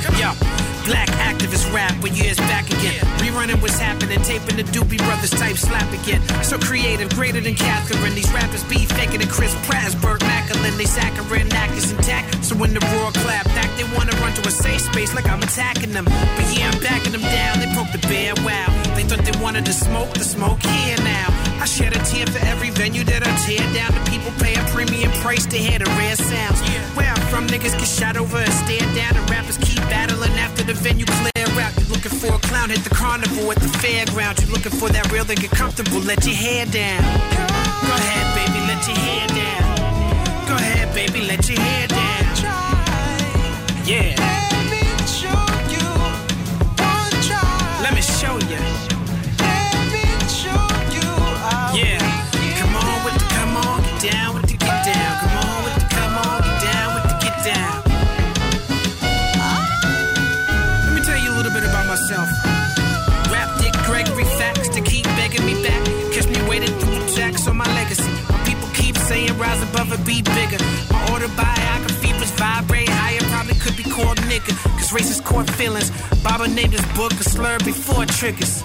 Black activist rap but years back again. Rerunning what's happening, taping the Doobie Brothers type slap again. So creative, greater than Catherine. These rappers be faking of Chris Pratt, Burt Macklin, they saccharin actors intact. So when the roar clap back, they wanna run to a safe space like I'm attacking them. But yeah, I'm backing them down. They broke the bear, wow. They thought they wanted to smoke, the smoke here now. I shed a tear for every venue that I tear down. The people pay a premium price to hear the rare sounds. Where I'm from, niggas get shot over and stared down, and rappers keep battling after the the venue clear out. You're looking for a clown, hit the carnival at the fairground. You're looking for that real, then get comfortable, let your hair down. Go ahead, baby, let your hair down. Go ahead, baby, let your hair down. Yeah. Let me show you. Let me show you. My autobiography was vibrate higher, probably could be called nigga. Cause racist court feelings. Baba named his book a slur before triggers.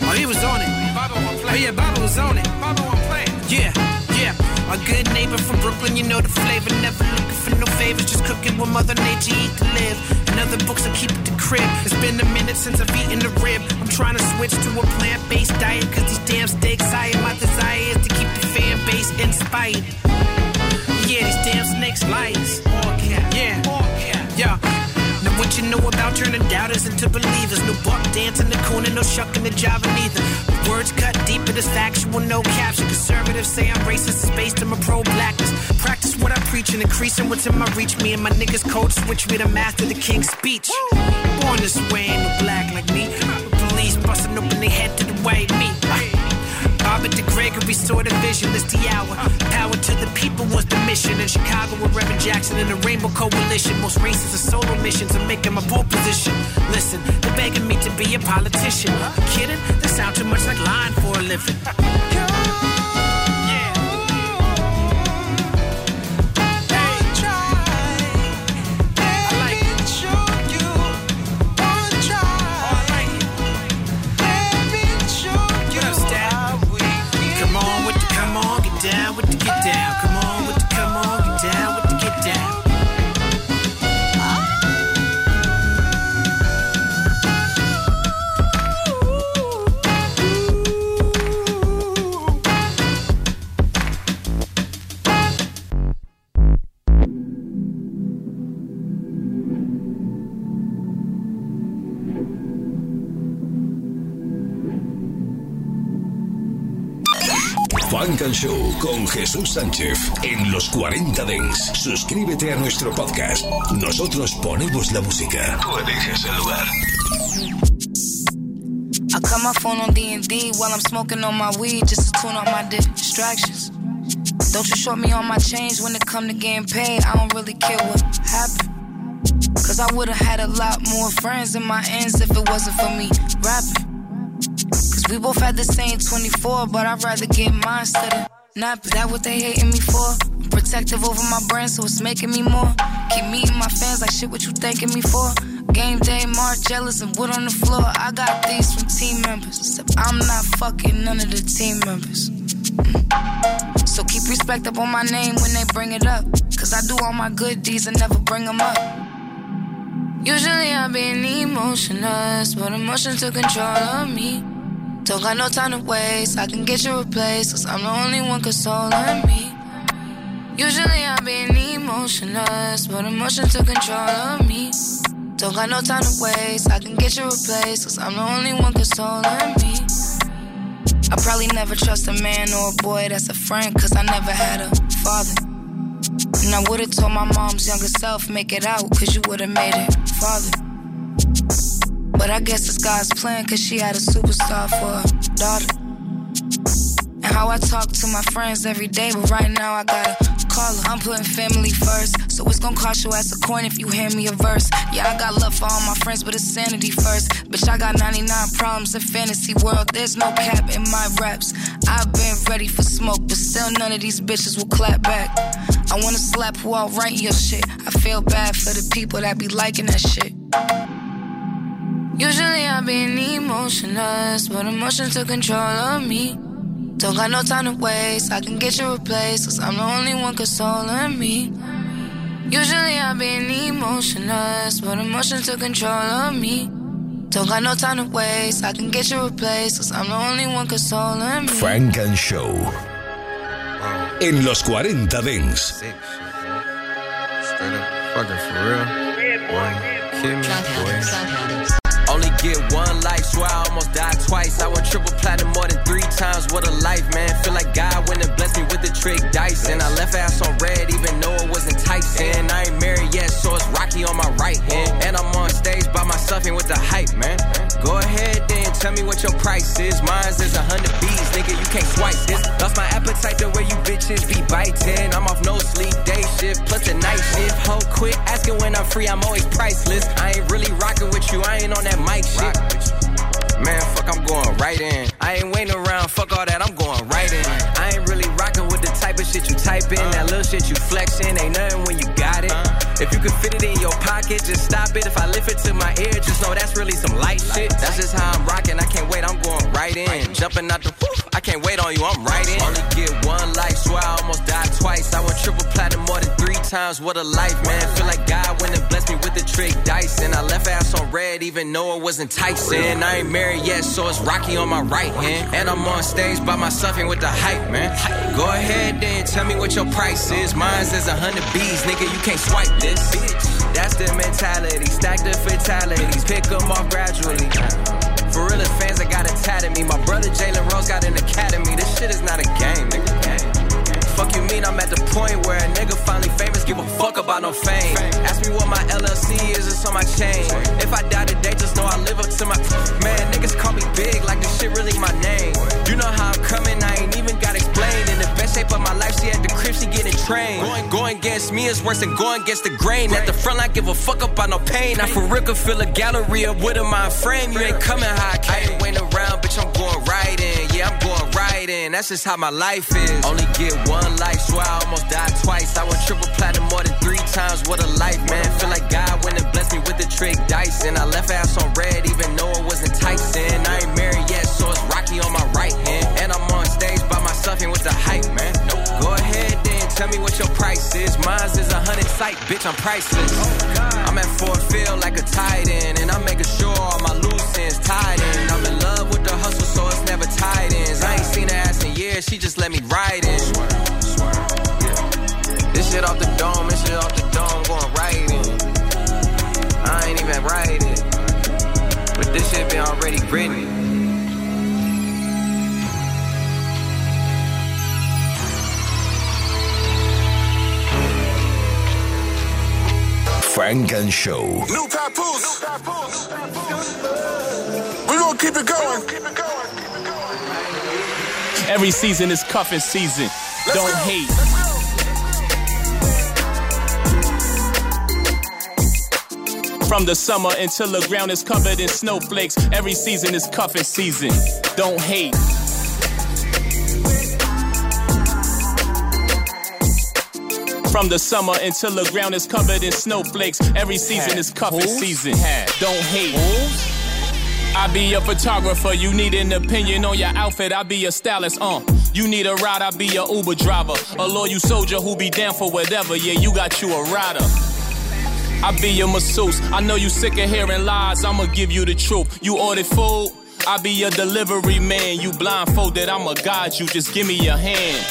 Oh, he was on it. Oh, yeah, Baba was on it. Yeah, yeah. My good neighbor from Brooklyn, you know the flavor. Never looking for no favors, just cooking with Mother Nature eat to live. And other books I keep at the crib. It's been a minute since I've eaten a rib. I'm trying to switch to a plant based diet, cause these damn steaks high. My desire is to keep the fan base inspired. Yeah, these damn snakes liars. Yeah, yeah. Now what you know about turning doubters into believers? No buck dancing the corner, no shucking the java neither. Words cut deep, but it's factual, no caption. Conservatives say I'm racist, it's based on my pro-blackness. Practice what I preach and increasing what's in my reach. Me and my niggas code switch me to master the king's speech. Born this way, ain't no black like me. Police busting open their head to the white meat. Robert the Gregory saw the vision, it's the hour. Power to the people was the mission. In Chicago with Reverend Jackson and the Rainbow Coalition. Most races are solo missions to make him a pole position. Listen, they're begging me to be a politician. Kidding? They sound too much like lying for a living. Con Jesús Sánchez en los 40 Dents. Suscríbete a nuestro podcast. Nosotros ponemos la música. Tú eliges el lugar. I cut my phone on D&D while I'm smoking on my weed just to tune out my distractions. Don't you short me on my change when it come to getting paid. I don't really care what happened. Cause I would've had a lot more friends in my ends if it wasn't for me rapping. Cause we both had the same 24, but I'd rather get mine instead of Is that what they hating me for? Protective over my brand, so it's making me more. Keep meeting my fans like shit, what you thanking me for? Game day, Mark jealous and wood on the floor. I got these from team members. Except I'm not fucking none of the team members. Mm. So keep respect up on my name when they bring it up. Cause I do all my good deeds and never bring them up. Usually I've been emotionless, but emotion took control of me. Don't got no time to waste, I can get you replaced, cause I'm the only one consoling me. Usually I'm been emotionless, but emotion took control of me. Don't got no time to waste, I can get you replaced, cause I'm the only one consoling me. I probably never trust a man or a boy that's a friend, cause I never had a father. And I would've told my mom's younger self, make it out, cause you would've made it father. But I guess it's God's plan, cause she had a superstar for a daughter. And how I talk to my friends every day, but right now I gotta call her. I'm putting family first, so it's gonna cost your ass a coin if you hand me a verse. Yeah, I got love for all my friends, but it's sanity first. Bitch, I got 99 problems in fantasy world. There's no cap in my raps. I've been ready for smoke, but still none of these bitches will clap back. I wanna slap who out writing your shit. I feel bad for the people that be liking that shit. Usually I've been emotionless, but emotion took control of me. Don't got no time to waste, I can get you replaced, cause I'm the only one consoling me. Usually I've been emotionless, but emotion took control of me. Don't got no time to waste, I can get you replaced, cause I'm the only one consoling me. Funk and Show. En los 40 Dance. Fucking for real. Boy, kid me, boy. Almost died twice. I went triple platinum more than three times. What a life, man. Feel like God went and blessed me with the trick dice. And I left ass on red, even though it was enticing. I ain't married yet, so it's rocky on my right hand. And I'm on stage by myself and with the hype, man. Go ahead then, tell me what your price is. Mine's is a hundred B's, nigga, you can't swipe this. Lost my appetite the way you bitches be biting. I'm off no sleep, day shift, plus the night shift. Ho, quit asking when I'm free, I'm always priceless. I ain't really rocking with you, I ain't on that mic shit. Right in. I ain't waiting around, fuck all that, I'm going right in. I ain't really rocking with the type of shit you type in. That uh. little shit you flexing, ain't nothing when you got it. Uh. If you can fit it in your pocket, just stop it. If I lift it to my ear, just know that's really some light shit. That's just how I'm rocking, I can't wait, I'm going right in. Jumping out the woof, I can't wait on you, I'm right in. Only get one life, swear I almost died twice. I went triple platinum more than times, what a life, man. Feel like God went and blessed me with the trick dice. And I left ass on red, even though it was enticing. I ain't married yet, so it's Rocky on my right hand. And I'm on stage by myself and with the hype, man. Go ahead then, tell me what your price is. Mine's is a hundred B's, nigga, you can't swipe this. That's the mentality, stack the fatalities, pick them off gradually. For real fans, I got a tatted me. My brother Jalen Rose got an academy. This shit is not a game, nigga. Fuck you mean I'm at the point where a nigga finally famous, give a fuck about no fame. Ask me what my LLC is, it's on my chain. If I die today, just know I live up to my. Man, niggas call me big, like this shit really my name. You know how I'm coming, I ain't even got explained. In the best shape of my life, she at the crib, she getting trained. Going, going against me is worse than going against the grain. At the front, I give a fuck about no pain. I for real could feel a gallery up wood in my frame. You ain't coming high, I ain't waiting around, bitch, I'm going right in. Yeah, I'm going right in. That's just how my life is. Only get one What a life, man. Feel like God went and blessed me with the trick dice. And I left ass on red, even though it was enticing. I ain't married yet, so it's Rocky on my right hand. And I'm on stage by myself and with the hype, man. Go ahead then, tell me what your price is. Mine's is a hundred sight, bitch, I'm priceless. I'm at Fort Field like a tight end, and I'm making sure all my loose ends tied in. I'm in love with the hustle, so it's never tied ends. I ain't seen her ass in years, she just let me ride in. This shit off the dome, this shit off the this shit been already written. Funk and Show. New papoose. We gonna keep it going. Every season is cuffing season. Don't hate. From the summer until the ground is covered in snowflakes, every season is cuffing season. Don't hate. From the summer until the ground is covered in snowflakes, every season is cuffing season. Don't hate. I be a photographer, you need an opinion on your outfit, I be a stylist, uh. You need a ride, I be a Uber driver. A loyal soldier who be down for whatever, yeah, you got you a rider. I be your masseuse, I know you sick of hearing lies, I'ma give you the truth. You ordered food, I be your delivery man. You blindfolded, I'ma guide you, just give me your hand.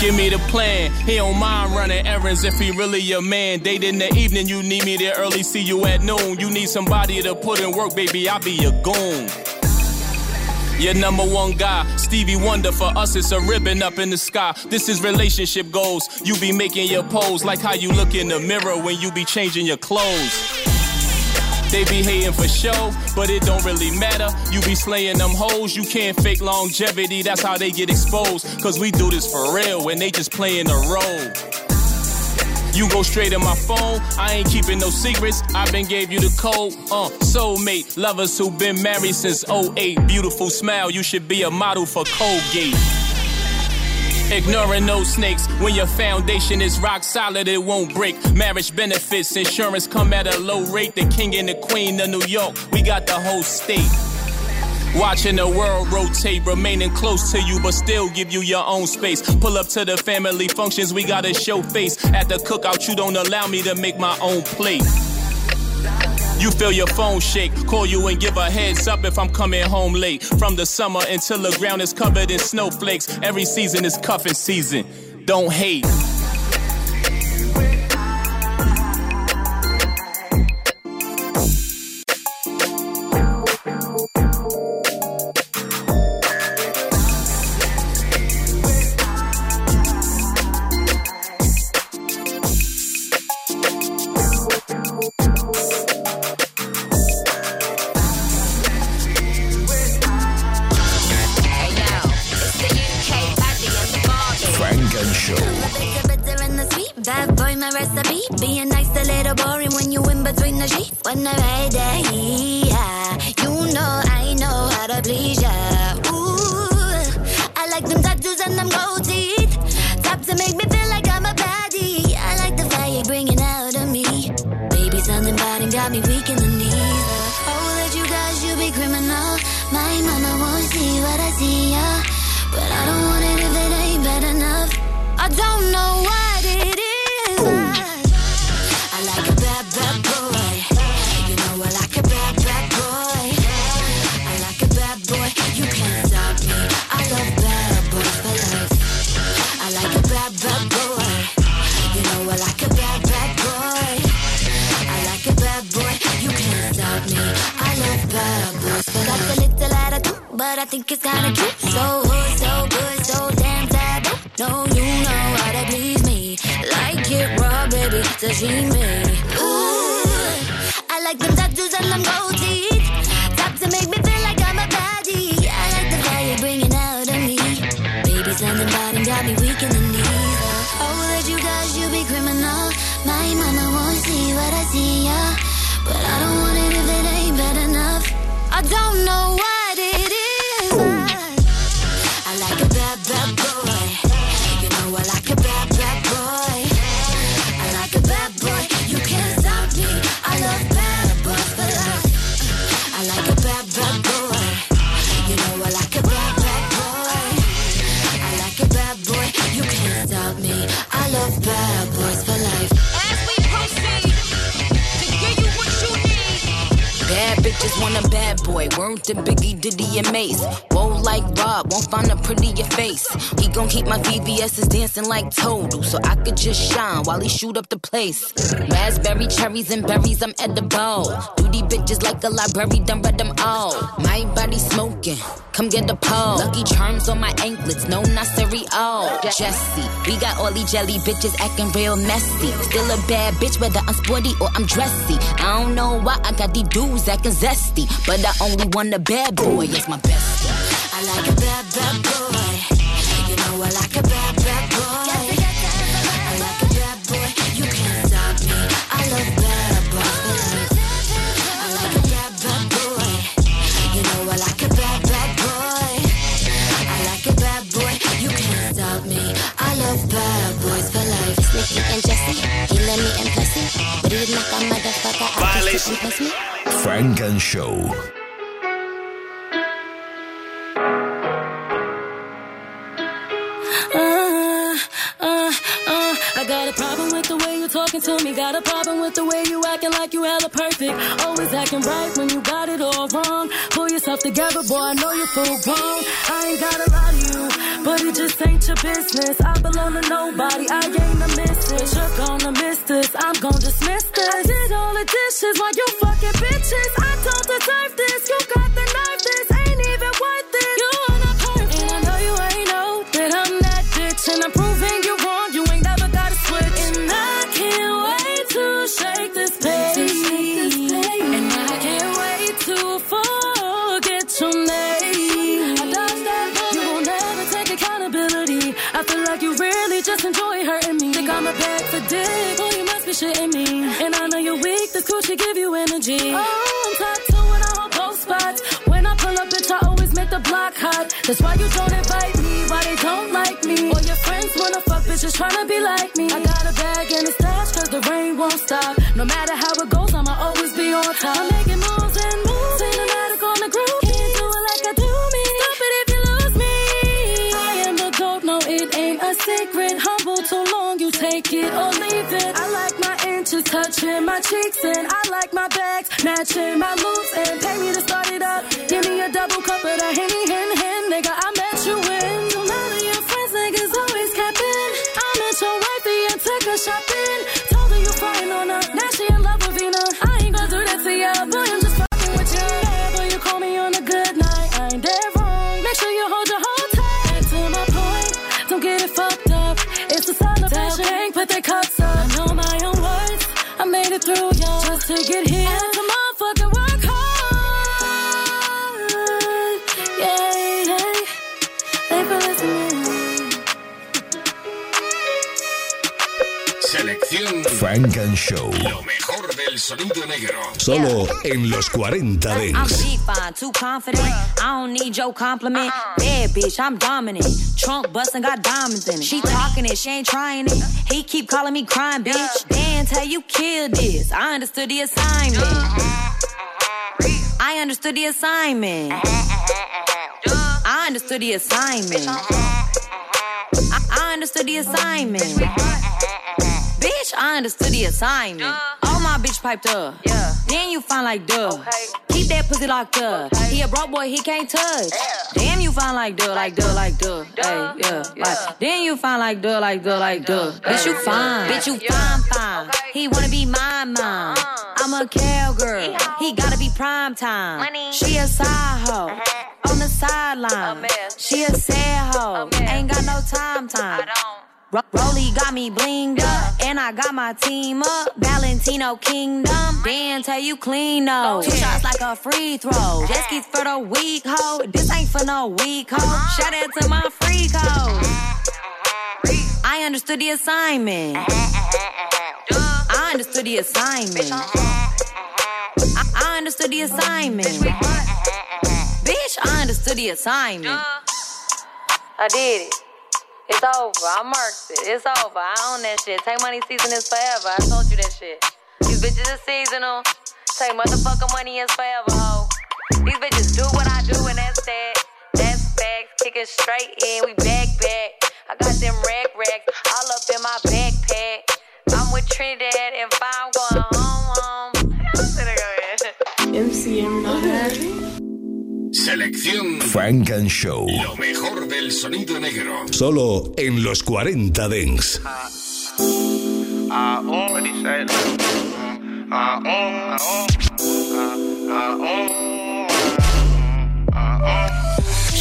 Give me the plan. He don't mind running errands if he really your man. Date in the evening, you need me there early, see you at noon. You need somebody to put in work, baby, I be your goon. Your number one guy, Stevie Wonder. For us, it's a ribbon up in the sky. This is relationship goals. You be making your pose like how you look in the mirror when you be changing your clothes. They be hating for show, but it don't really matter. You be slaying them hoes, you can't fake longevity. That's how they get exposed. Cause we do this for real when they just playing the role. You go straight in my phone, I ain't keeping no secrets. I been gave you the code. Uh, soulmate, lovers who been married since 08. Beautiful smile, you should be a model for Colgate. Ignoring no snakes. When your foundation is rock solid, it won't break. Marriage benefits, insurance come at a low rate. The king and the queen of New York, we got the whole state. Watching the world rotate, remaining close to you, but still give you your own space. Pull up to the family functions, we gotta show face. At the cookout, you don't allow me to make my own plate. You feel your phone shake, call you and give a heads up if I'm coming home late. From the summer until the ground is covered in snowflakes, every season is cuffing season. Don't hate. I don't know what it is. I, I like a bad, bad boy. You know I like a bad, bad boy. I like a bad boy. You can't stop me. I love bad boys for life. I like a bad, bad boy. You know I like a bad, bad boy. I like a bad boy. You can't stop me. I love bad boys for life. Got a little attitude, but I think it's kinda cute. So hood, me. Ooh, I like them tattoos and them gold teeth. Top to make me feel like I'm a baddie. I like the fire bringing out of me. Baby, something about him got me weak in the knees. Oh, that you guys, you be criminal. My mama won't see what I see, yeah. But I don't want it if it ain't bad enough. I don't know what Word to Biggie, Diddy, and Mase. Whoa, like Rob, won't find a prettier face. He gon' keep my VVS's dancing like Toadle, so I could just shine while he shoot up the place. Raspberry, cherries, and berries, I'm edible. Do Duty bitches like a library, done read them all. My body smoking, come get the pole. Lucky charms on my anklets, no, not cereal. Jesse, we got all these jelly bitches acting real messy. Still a bad bitch, whether I'm sporty or I'm dressy. I don't know why I got these dudes acting zesty, but I only want a bad boy, it's my best. I like a bad, bad boy. You know I like a bad, bad boy. I like a bad boy. You can't stop me. I love bad boys. I like a bad, bad boy. You know I like a bad, bad boy. I like a bad boy. You can't stop me. I love bad boys for life. Nicky and Jesse, he let me and pussy. But he did knock a motherfucker. Violation. Funk and Show. Talking to me. Got a problem with the way you acting like you hella perfect. Always acting right when you got it all wrong. Pull yourself together, boy. I know you're full grown. I ain't gotta lie to you, but it just ain't your business. I belong to nobody. I ain't a missus. You're gonna miss this. I'm gonna dismiss this. I did all the dishes while you fucking bitches. I don't deserve this. You got shitting me. And I know you're weak. This coochie give you energy. Oh, I'm tattooing on both spots. When I pull up, bitch, I always make the block hot. That's why you don't invite me. Why they don't like me? All your friends wanna fuck bitches tryna be like me. I got touching my cheeks and I like my bags matching my moves and pay me to start it up. Give me a double cup of the henny, hen, and Show. Lo mejor del sonido negro. Solo en los 40 I'm Dance. G-fine, too confident. I don't need your compliment. Uh-huh. Bad bitch, I'm dominant. Trunk bustin', got diamonds in it. She uh-huh. talking it, she ain't trying it. He keep calling me crying, bitch. Dan, tell you killed this. I understood the assignment. I understood understood the assignment. I understood the assignment. I, I understood the assignment. I understood the assignment. All my bitch piped up. Yeah. Then you find like duh. Keep that pussy locked up. He a broke boy, he can't touch. Damn, you find like duh, like duh, like duh. Hey, yeah, like. Then you find like duh, like duh, like duh. Bitch, you fine. Bitch, you fine, fine. He wanna be my mom. I'm a cowgirl. He gotta be prime time. She a side hoe. On the sideline. She a sad hoe. Ain't got no time time. Ro- Rolly got me blinged up, and I got my team up. Valentino Kingdom, Dan tell you clean though. Two shots like a free throw. Just keys for the weak hoe. This ain't for no weak hoe. Shout out to my freak hoe. I understood the assignment. I understood the assignment. I, I understood the assignment. Bitch, I understood the assignment. I did it. It's over. I marked it. It's over. I own that shit. Take money season is forever. I told you that shit. These bitches is seasonal. Take motherfucking money is forever, ho. These bitches do what I do and that's that. That's facts. Kicking straight in. We back back. I got them rag racks all up in my backpack. I'm with Trinidad and five. I'm going home home. MCM Selección Frank and Show. Lo mejor del sonido negro. Solo en los 40 Dents.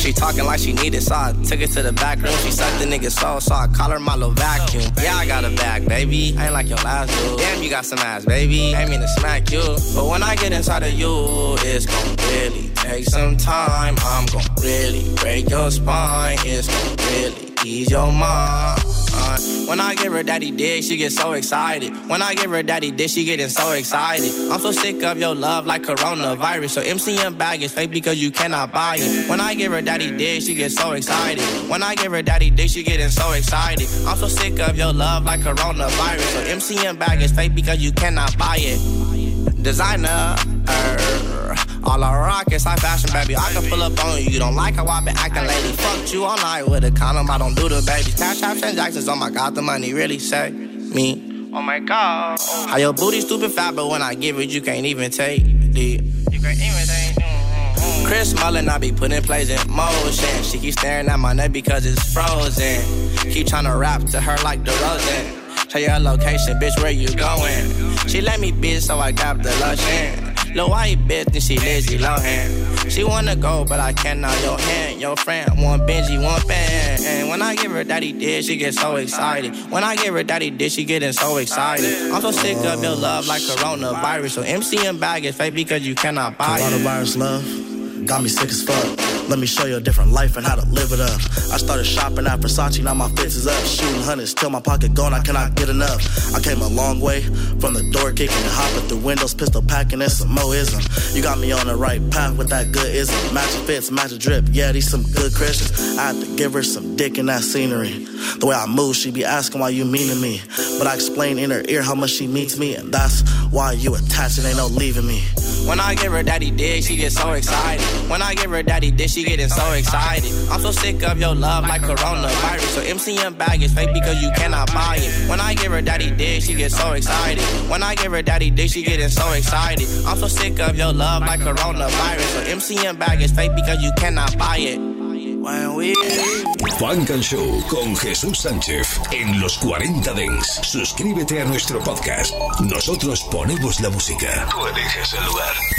She talking like she needed, so I took it to the back room. She sucked the nigga soul, so I call her my little vacuum. Yeah, I got a bag, baby. I ain't like your last dude. Damn, you got some ass, baby. Ain't mean to smack you. But when I get inside of you, it's gon' really take some time. I'm gon' really break your spine. It's gon' really ease your mind. When I give her daddy dick, she gets so excited. When I give her daddy dick, she getting so excited. I'm so sick of your love like coronavirus. So MCM bag is fake because you cannot buy it. When I give her daddy dick, she gets so excited. When I give her daddy dick, she getting so excited. I'm so sick of your love like coronavirus. So MCM bag is fake because you cannot buy it. Designer. er, all I rock is high fashion, baby. I can pull up on you. You don't like how I been acting lately. Fucked you all night with a condom. I don't do the babies. Cash app transactions. Oh my god, the money really say me. Oh my god. How your booty stupid fat, but when I give it, you can't even take it. You can even say. Chris Mullin, I be putting plays in motion. She keep staring at my neck because it's frozen. Keep trying to rap to her like the Tell your location, bitch, where you going? She let me bitch, so I got the lotion. Lil' white bitch, and she lazy Lohan. She wanna go, but I cannot. Your hand, your friend, one Benji, one fan. And when I give her daddy dick, she get so excited. When I give her daddy dick, she getting so excited. I'm so sick of your love like coronavirus. So MCM bag is fake because you cannot buy it. Coronavirus love got me sick as fuck. Let me show you a different life and how to live it up. I started shopping at Versace, now my fits is up. Shooting hundreds till my pocket gone, I cannot get enough. I came a long way from the door kicking hopping through windows, pistol packing, and some moism. You got me on the right path with that good ism. Match fits, match drip, yeah, these some good Christians. I had to give her some dick in that scenery. The way I move, she be asking why you mean to me. But I explain in her ear how much she means me, and that's why you attached and ain't no leaving me. When I give her daddy dick, she get so excited. When I give her daddy dick, she getting so excited. I'm so sick of your love like coronavirus. So MCM bag is fake because you cannot buy it. When I give her daddy dick, she get so excited. When I give her daddy dick, she getting so excited. I'm so sick of your love like coronavirus. So MCM bag is fake because you cannot buy it. When we Funk and Show con Jesús Sánchez en los 40 Dance. Suscríbete a nuestro podcast. Nosotros ponemos la música. Tú eliges el lugar.